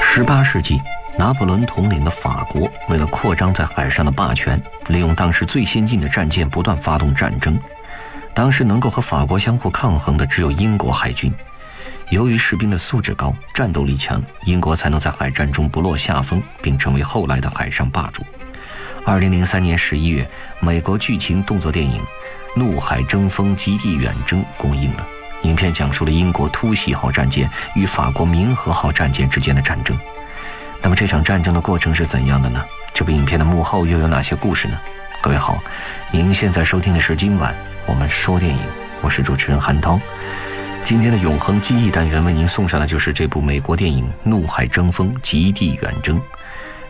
十八世纪，拿破仑统领的法国为了扩张在海上的霸权，利用当时最先进的战舰不断发动战争。当时能够和法国相互抗衡的只有英国海军。由于士兵的素质高、战斗力强，英国才能在海战中不落下风，并成为后来的海上霸主。二零零三年十一月，美国剧情动作电影《怒海争锋：极地远征》公映了。影片讲述了英国突袭号战舰与法国明和号战舰之间的战争。那么这场战争的过程是怎样的呢？这部影片的幕后又有哪些故事呢？各位好，您现在收听的是今晚我们说电影，我是主持人韩涛。今天的永恒记忆单元为您送上的就是这部美国电影《怒海争锋：极地远征》。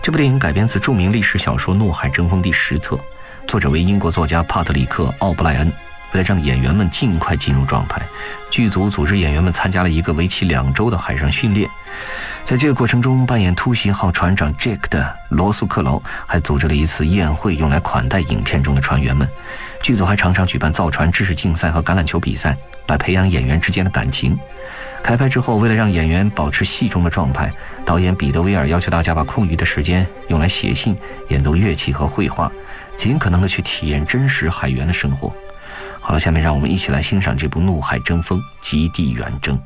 这部电影改编自著名历史小说《怒海争锋》第十册，作者为英国作家帕特里克·奥布莱恩。为了让演员们尽快进入状态，剧组组织演员们参加了一个为期两周的海上训练。在这个过程中，扮演突袭号船长 Jack 的罗素克劳还组织了一次宴会，用来款待影片中的船员们。剧组还常常举办造船知识竞赛和橄榄球比赛，来培养演员之间的感情。开拍之后，为了让演员保持戏中的状态，导演彼得·威尔要求大家把空余的时间用来写信、演奏乐器和绘画，尽可能的去体验真实海员的生活。好了，下面让我们一起来欣赏这部《怒海争锋：极地远征》。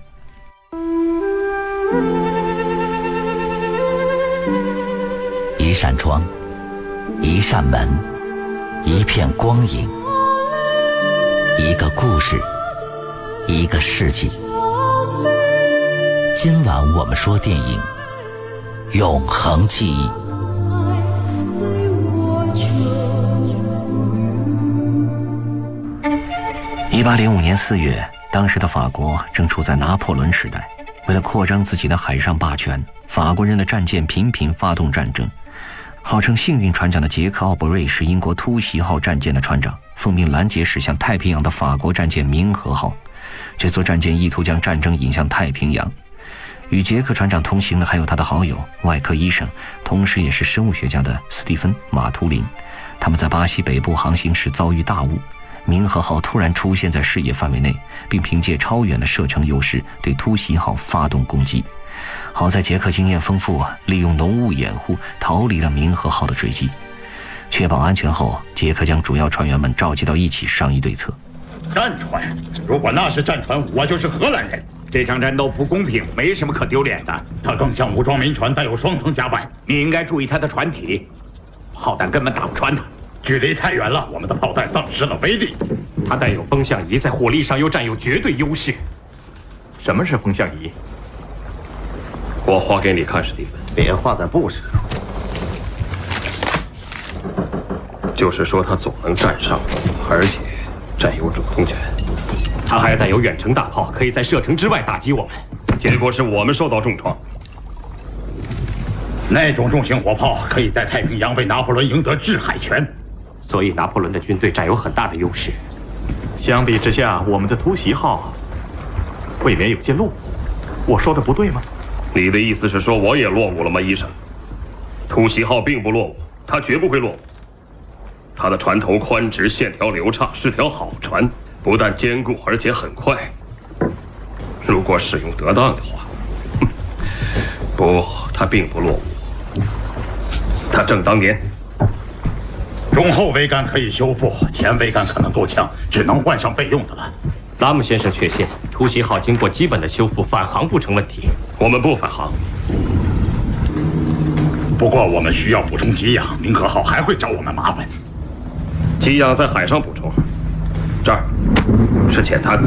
一扇窗，一扇门，一片光影，一个故事，一个世纪。今晚我们说电影《永恒记忆》。一八零五年四月，当时的法国正处在拿破仑时代。为了扩张自己的海上霸权，法国人的战舰频频发动战争。号称幸运船长的杰克·奥布瑞是英国突袭号战舰的船长，奉命拦截驶向太平洋的法国战舰明和号。这艘战舰意图将战争引向太平洋。与杰克船长同行的还有他的好友、外科医生，同时也是生物学家的斯蒂芬·马图林。他们在巴西北部航行时遭遇大雾，明和号突然出现在视野范围内，并凭借超远的射程优势对突袭号发动攻击。好在杰克经验丰富，利用浓雾掩护，逃离了明和号的追击。确保安全后，杰克将主要船员们召集到一起商议对策。战船？如果那是战船，我就是荷兰人。这场战斗不公平，没什么可丢脸的。它更像武装民船，带有双层甲板。你应该注意它的船体，炮弹根本打不穿它。距离太远了，我们的炮弹丧失了威力。它带有风向仪，在火力上又占有绝对优势。什么是风向仪？我画给你看，史蒂芬。别画在布上。就是说，它总能占上风，而且占有主动权。它还带有远程大炮，可以在射程之外打击我们。结果是我们受到重创。那种重型火炮可以在太平洋为拿破仑赢得制海权，所以拿破仑的军队占有很大的优势。相比之下，我们的突袭号未免有些落伍。我说的不对吗？你的意思是说我也落伍了吗，医生？突袭号并不落伍，它绝不会落伍。它的船头宽直，线条流畅，是条好船。不但坚固，而且很快。如果使用得当的话，不，它并不落伍。它正当年。中后桅杆可以修复，前桅杆可能够呛，只能换上备用的了。拉姆先生确信，突袭号经过基本的修复，返航不成问题。我们不返航。不过我们需要补充给养，明和号还会找我们麻烦。给养在海上补充。这儿是浅滩。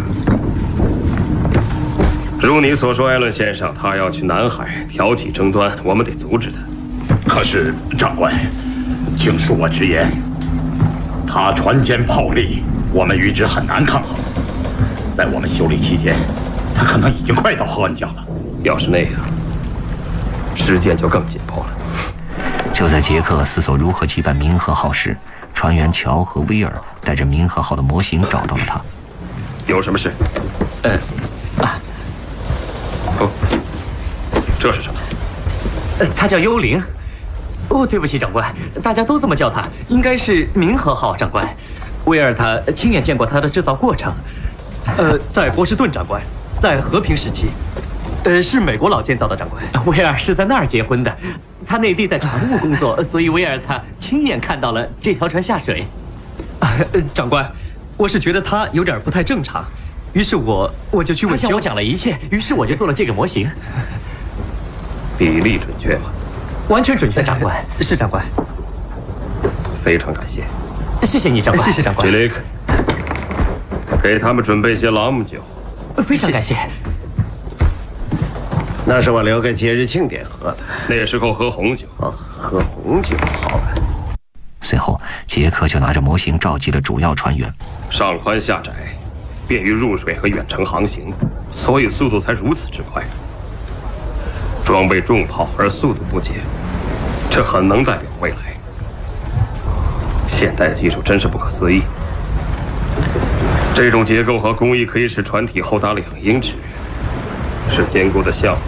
如你所说，艾伦先生，他要去南海挑起争端，我们得阻止他。可是，长官，请恕我直言，他船坚炮利，我们与之很难抗衡。在我们修理期间，他可能已经快到河岸角了。要是那样，时间就更紧迫了。就在杰克思索如何击败明和号时，船员乔和威尔带着明和号的模型找到了他。有什么事？呃，啊，哦，这是什么？呃，他叫幽灵。哦，对不起，长官，大家都这么叫他，应该是明和号。长官，威尔他亲眼见过他的制造过程。呃，在波士顿，长官，在和平时期。呃，是美国佬建造的，长官。威尔是在那儿结婚的，他内地在船务工作，所以威尔他亲眼看到了这条船下水。啊，长官，我是觉得他有点不太正常，于是我我就去问。他向我讲了一切，于是我就做了这个模型。比例准确吗？完全准确，长官。是长官。非常感谢。谢谢你，长官。谢谢长官。杰里克，给他们准备些朗姆酒。非常感谢。那是我留给节日庆典喝的。那时候喝红酒啊，喝红酒好了。随后，杰克就拿着模型召集了主要船员。上宽下窄，便于入水和远程航行，所以速度才如此之快。装备重炮而速度不减，这很能代表未来。现代技术真是不可思议。这种结构和工艺可以使船体厚达两英尺，是坚固的项目，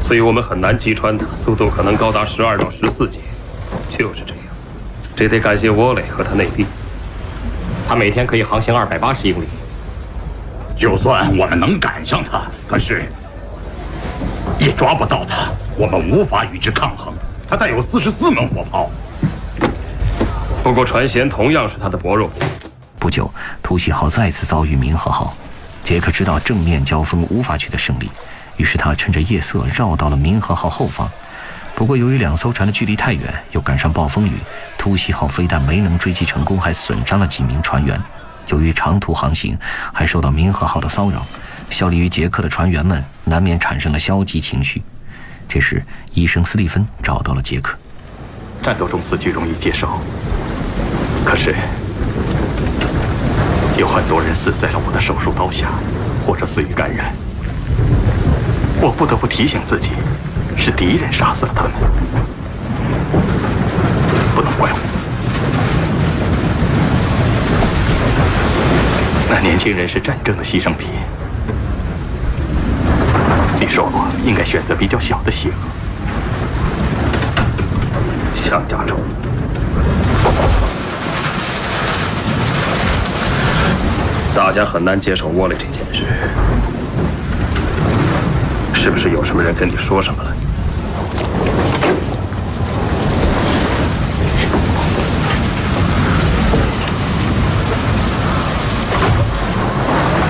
所以我们很难击穿它，速度可能高达十二到十四节。就是这样，这得感谢沃雷和他内弟。他每天可以航行二百八十英里。就算我们能赶上他，可是也抓不到他，我们无法与之抗衡。他带有四十四门火炮。不过船舷同样是它的薄弱。不久，突袭号再次遭遇明和号。杰克知道正面交锋无法取得胜利，于是他趁着夜色绕到了明和号后方。不过，由于两艘船的距离太远，又赶上暴风雨，突袭号非但没能追击成功，还损伤了几名船员。由于长途航行，还受到明和号的骚扰，效力于杰克的船员们难免产生了消极情绪。这时，医生斯蒂芬找到了杰克。战斗中死去容易接受，可是。有很多人死在了我的手术刀下，或者死于感染。我不得不提醒自己，是敌人杀死了他们，不能怪我。那年轻人是战争的牺牲品。你说过应该选择比较小的血额，像甲虫。大家很难接受沃雷这件事，是不是有什么人跟你说什么了？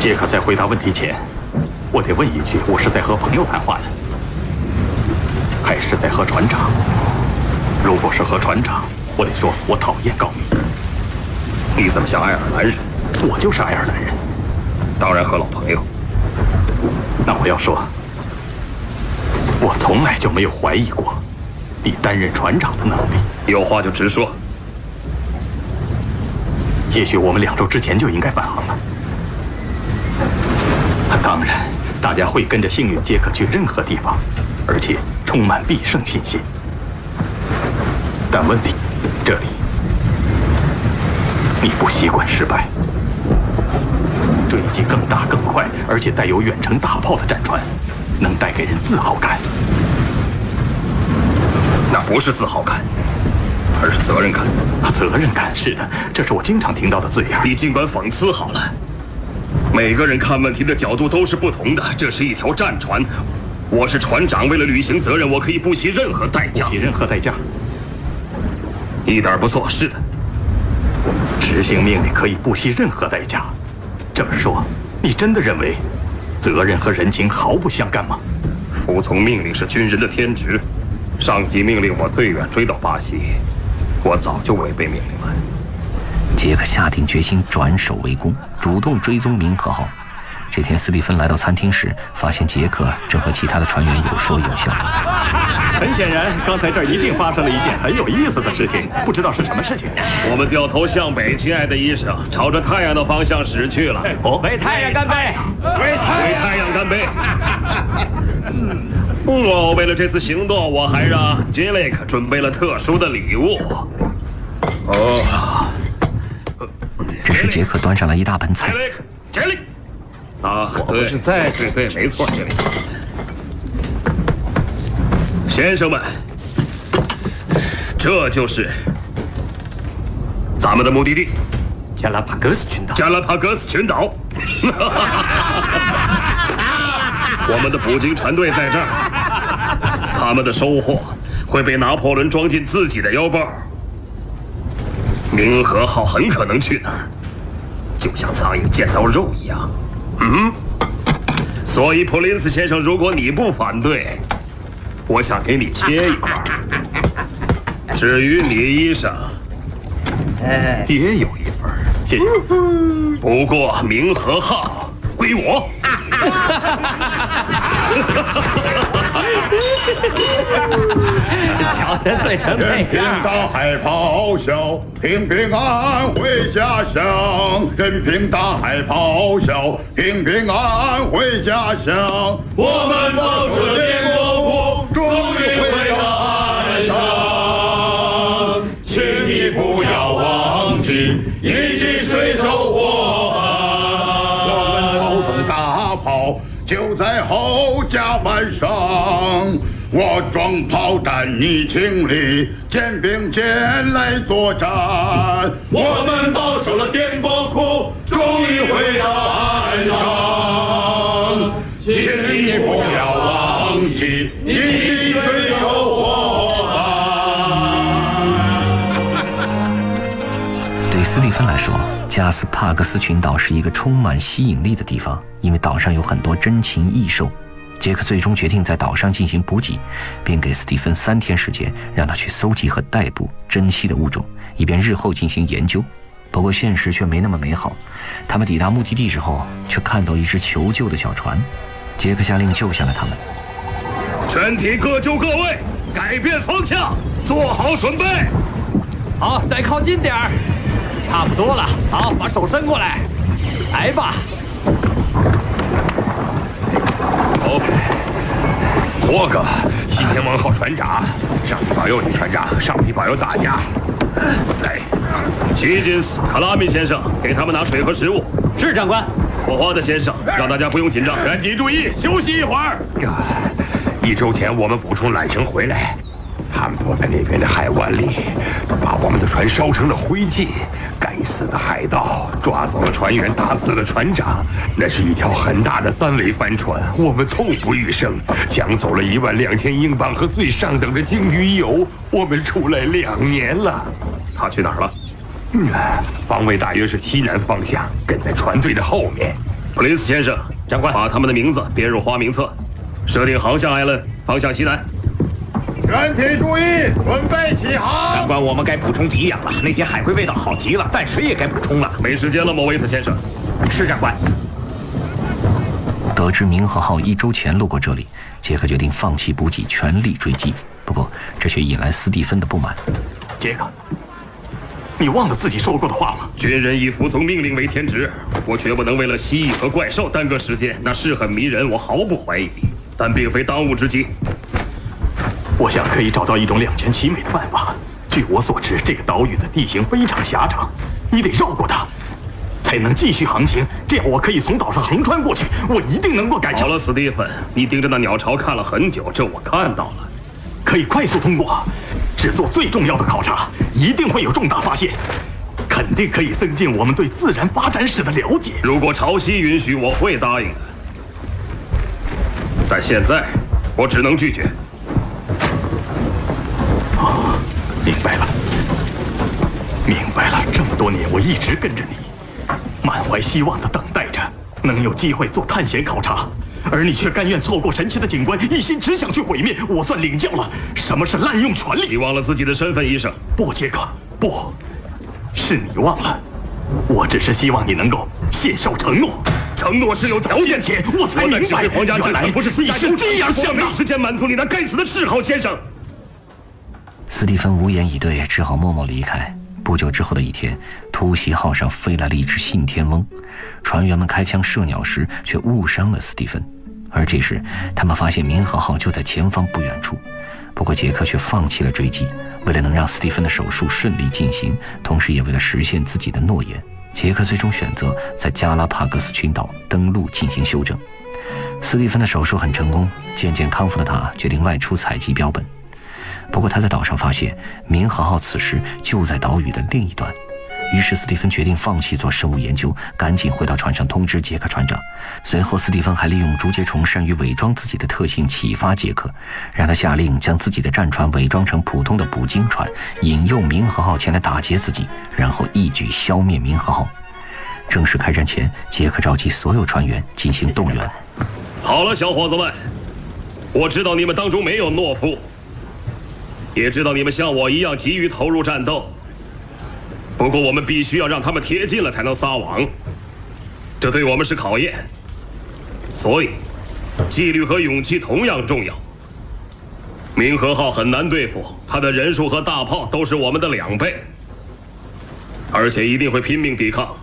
杰克在回答问题前，我得问一句：我是在和朋友谈话呢，还是在和船长？如果是和船长，我得说我讨厌告密。你怎么像爱尔兰人？我就是爱尔兰人，当然和老朋友。那我要说，我从来就没有怀疑过你担任船长的能力。有话就直说。也许我们两周之前就应该返航了。当然，大家会跟着幸运杰克去任何地方，而且充满必胜信心。但问题，这里你不习惯失败。追击更大、更快，而且带有远程大炮的战船，能带给人自豪感。那不是自豪感，而是责任感。责任感是的，这是我经常听到的字眼。你尽管讽刺好了。每个人看问题的角度都是不同的。这是一条战船，我是船长，为了履行责任，我可以不惜任何代价。不惜任何代价，一点不错。是的，执行命令可以不惜任何代价。这么说，你真的认为责任和人情毫不相干吗？服从命令是军人的天职。上级命令我最远追到巴西，我早就违背命令了。杰克下定决心转守为攻，主动追踪明和号。这天，斯蒂芬来到餐厅时，发现杰克正和其他的船员有说有笑。很显然，刚才这儿一定发生了一件很有意思的事情，不知道是什么事情。我们掉头向北，亲爱的医生，朝着太阳的方向驶去了。为太阳干杯！为太阳干杯！哦为了这次行动，我还让杰雷克准备了特殊的礼物。哦，这时杰克端上来一大盆菜。杰雷克，杰雷。啊，对，是在对对，没错，杰里。先生们，这就是咱们的目的地——加拉帕戈斯群岛。加拉帕戈斯群岛。我们的捕鲸船队在这儿，他们的收获会被拿破仑装进自己的腰包。明和号很可能去那儿，就像苍蝇见到肉一样。嗯，所以普林斯先生，如果你不反对，我想给你切一块。至于你医生，也有一份，谢谢。不过明和号归我。瞧得醉成那任凭。大海咆哮，平平安安回家乡。任凭大海咆哮，平平安安回家乡。我们保持建国服，终于回到岸上。请你不要忘记你就在后甲板上。我装炮弹，你清理，肩并肩来作战。我们保守了颠簸库，终于回到岸上。请你不要忘记你加斯帕克斯群岛是一个充满吸引力的地方，因为岛上有很多珍禽异兽。杰克最终决定在岛上进行补给，并给斯蒂芬三天时间，让他去搜集和逮捕珍稀的物种，以便日后进行研究。不过现实却没那么美好，他们抵达目的地之后，却看到一只求救的小船。杰克下令救下了他们。全体各就各位，改变方向，做好准备。好，再靠近点儿，差不多了。好，把手伸过来，来吧。OK，多个西天王号船长，上帝保佑你，船长，上帝保佑大家。来，希金斯、卡拉米先生，给他们拿水和食物。是长官。霍华德先生，让大家不用紧张，全体注意，休息一会儿。一周前我们补充缆绳回来，他们躲在那边的海湾里，把我们的船烧成了灰烬。该死的海盗抓走了船员，打死了船长。那是一条很大的三桅帆船，我们痛不欲生。抢走了一万两千英镑和最上等的鲸鱼油。我们出来两年了。他去哪儿了？嗯，方位大约是西南方向，跟在船队的后面。普林斯先生，长官，把他们的名字编入花名册，设定航向，艾伦，方向西南。全体注意，准备起航。长官，我们该补充给养了。那些海龟味道好极了，淡水也该补充了。没时间了，莫维特先生。是长官。得知明和号一周前路过这里，杰克决定放弃补给，全力追击。不过，这却引来斯蒂芬的不满。杰克，你忘了自己说过的话吗？军人以服从命令为天职，我绝不能为了蜥蜴和怪兽耽搁时间。那是很迷人，我毫不怀疑，但并非当务之急。我想可以找到一种两全其美的办法。据我所知，这个岛屿的地形非常狭长，你得绕过它，才能继续航行。这样我可以从岛上横穿过去，我一定能够赶上。好了，史蒂芬，你盯着那鸟巢看了很久，这我看到了。可以快速通过，只做最重要的考察，一定会有重大发现，肯定可以增进我们对自然发展史的了解。如果潮汐允许，我会答应的。但现在，我只能拒绝。哦，明白了，明白了。这么多年，我一直跟着你，满怀希望的等待着能有机会做探险考察，而你却甘愿错过神奇的景观，一心只想去毁灭。我算领教了什么是滥用权力。你忘了自己的身份，医生？不，杰克，不，是你忘了。我只是希望你能够信守承诺。承诺是有条件的，我才明白，皇家原来不是私你是这样想的。没时间满足你那该死的嗜好，先生。斯蒂芬无言以对，只好默默离开。不久之后的一天，突袭号上飞来了一只信天翁，船员们开枪射鸟时却误伤了斯蒂芬。而这时，他们发现民和号就在前方不远处。不过杰克却放弃了追击，为了能让斯蒂芬的手术顺利进行，同时也为了实现自己的诺言，杰克最终选择在加拉帕戈斯群岛登陆进行休整。斯蒂芬的手术很成功，渐渐康复的他决定外出采集标本。不过他在岛上发现，民和号此时就在岛屿的另一端，于是斯蒂芬决定放弃做生物研究，赶紧回到船上通知杰克船长。随后，斯蒂芬还利用竹节虫善于伪装自己的特性启发杰克，让他下令将自己的战船伪装成普通的捕鲸船，引诱明和号前来打劫自己，然后一举消灭明和号。正式开战前，杰克召集所有船员进行动员。好了，小伙子们，我知道你们当中没有懦夫，也知道你们像我一样急于投入战斗。不过，我们必须要让他们贴近了才能撒网，这对我们是考验。所以，纪律和勇气同样重要。明和号很难对付，它的人数和大炮都是我们的两倍，而且一定会拼命抵抗。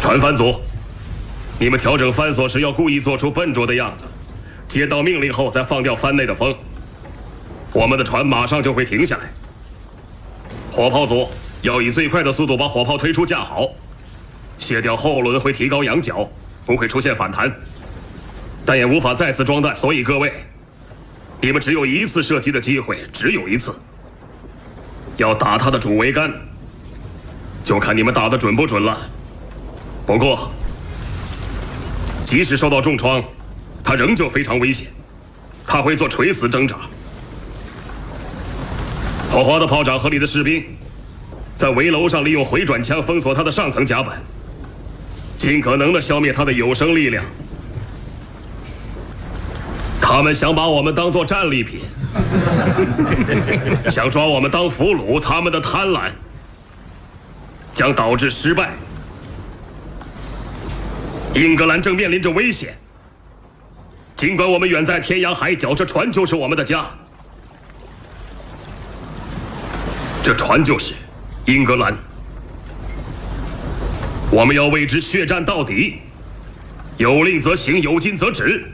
船帆组，你们调整帆索时要故意做出笨拙的样子，接到命令后再放掉帆内的风，我们的船马上就会停下来。火炮组要以最快的速度把火炮推出架好，卸掉后轮会提高仰角，不会出现反弹，但也无法再次装弹。所以各位，你们只有一次射击的机会，只有一次。要打他的主桅杆，就看你们打的准不准了。不过，即使受到重创，他仍旧非常危险，他会做垂死挣扎。火花的炮长和你的士兵，在围楼上利用回转枪封锁他的上层甲板，尽可能的消灭他的有生力量。他们想把我们当做战利品，想抓我们当俘虏，他们的贪婪将导致失败。英格兰正面临着危险，尽管我们远在天涯海角，这船就是我们的家。这船就是英格兰，我们要为之血战到底，有令则行，有禁则止。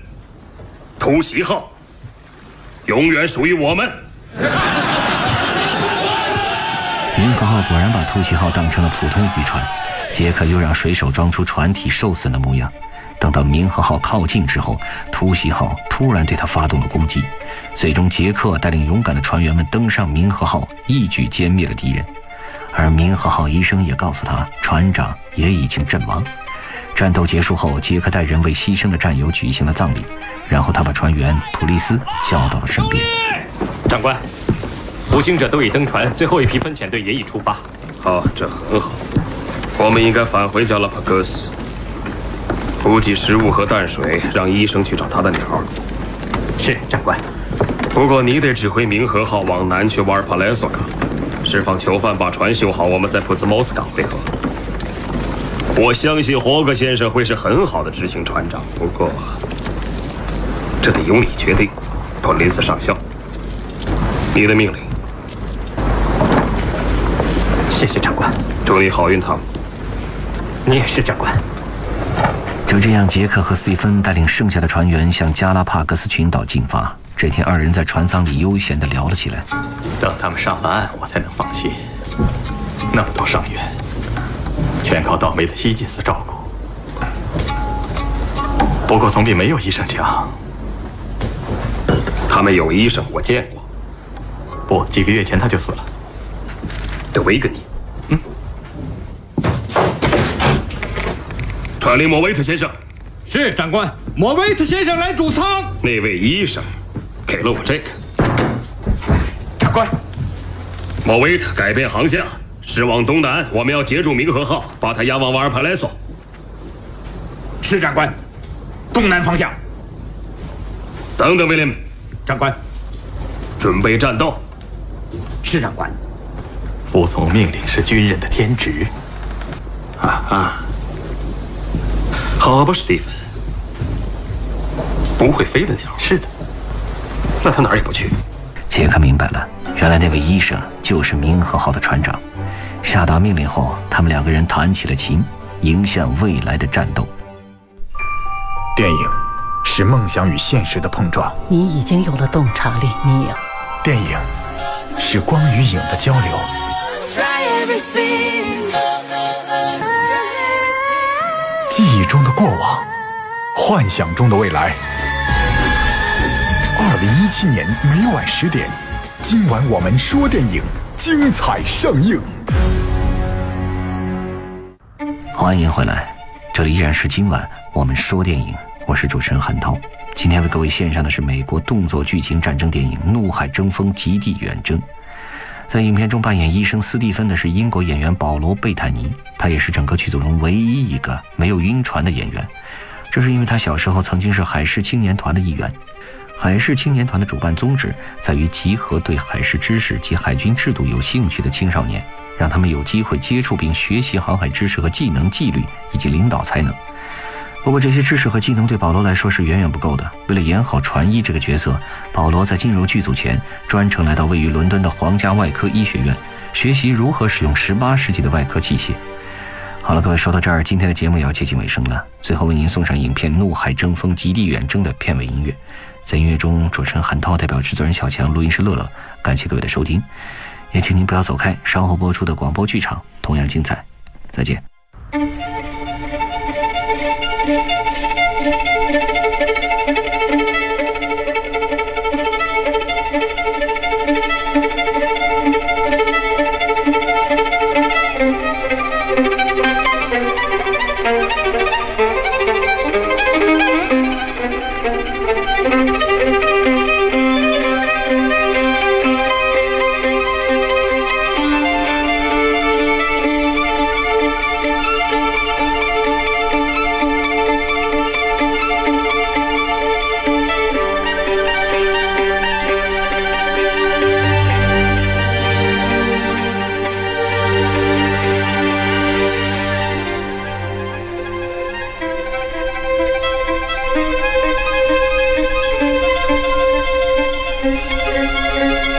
突袭号永远属于我们。明和号果然把突袭号当成了普通渔船，杰克又让水手装出船体受损的模样。等到明和号靠近之后，突袭号突然对他发动了攻击。最终，杰克带领勇敢的船员们登上明和号，一举歼灭了敌人。而明和号医生也告诉他，船长也已经阵亡。战斗结束后，杰克带人为牺牲的战友举行了葬礼，然后他把船员普利斯叫到了身边。长官，捕鲸者都已登船，最后一批分遣队也已出发。好，这很好。我们应该返回加拉帕戈斯，补给食物和淡水，让医生去找他的鸟。是，长官。不过你得指挥明和号往南去瓦尔帕莱索港，释放囚犯，把船修好，我们在普兹茅斯港汇合。我相信霍格先生会是很好的执行船长，不过这得由你决定，普林斯上校。你的命令。谢谢长官，祝你好运，汤姆。你也是，长官。就这样，杰克和斯蒂芬带领剩下的船员向加拉帕戈斯群岛进发。这天，二人在船舱里悠闲地聊了起来。等他们上了岸，我才能放心。那么多伤员，全靠倒霉的希金斯照顾。不过总比没有医生强。他们有医生，我见过。不，几个月前他就死了。德维格尼。传令莫维特先生。是长官，莫维特先生来主舱。那位医生。给了我这个，长官。莫维特改变航向，驶往东南。我们要截住明和号，把它押往瓦尔帕莱索。是长官，东南方向。等等，威廉。长官，准备战斗。是长官。服从命令是军人的天职。啊啊！好吧，史蒂芬。不会飞的鸟。是的。那他哪儿也不去。杰克明白了，原来那位医生就是明和号的船长。下达命令后，他们两个人弹起了琴，迎向未来的战斗。电影是梦想与现实的碰撞。你已经有了洞察力，你有。电影是光与影的交流。中的过往，幻想中的未来。二零一七年每晚十点，今晚我们说电影，精彩上映。欢迎回来，这里依然是今晚我们说电影，我是主持人韩涛。今天为各位献上的是美国动作剧情战争电影《怒海争锋：极地远征》。在影片中扮演医生斯蒂芬的是英国演员保罗·贝坦尼，他也是整个剧组中唯一一个没有晕船的演员。这是因为他小时候曾经是海事青年团的一员。海事青年团的主办宗旨在于集合对海事知识及海军制度有兴趣的青少年，让他们有机会接触并学习航海知识和技能、纪律以及领导才能。不过，这些知识和技能对保罗来说是远远不够的。为了演好船医这个角色，保罗在进入剧组前专程来到位于伦敦的皇家外科医学院，学习如何使用18世纪的外科器械。好了，各位，说到这儿，今天的节目也要接近尾声了。最后为您送上影片《怒海争锋：极地远征》的片尾音乐。在音乐中，主持人韩涛代表制作人小强、录音师乐乐，感谢各位的收听，也请您不要走开，稍后播出的广播剧场同样精彩。再见。Thank you.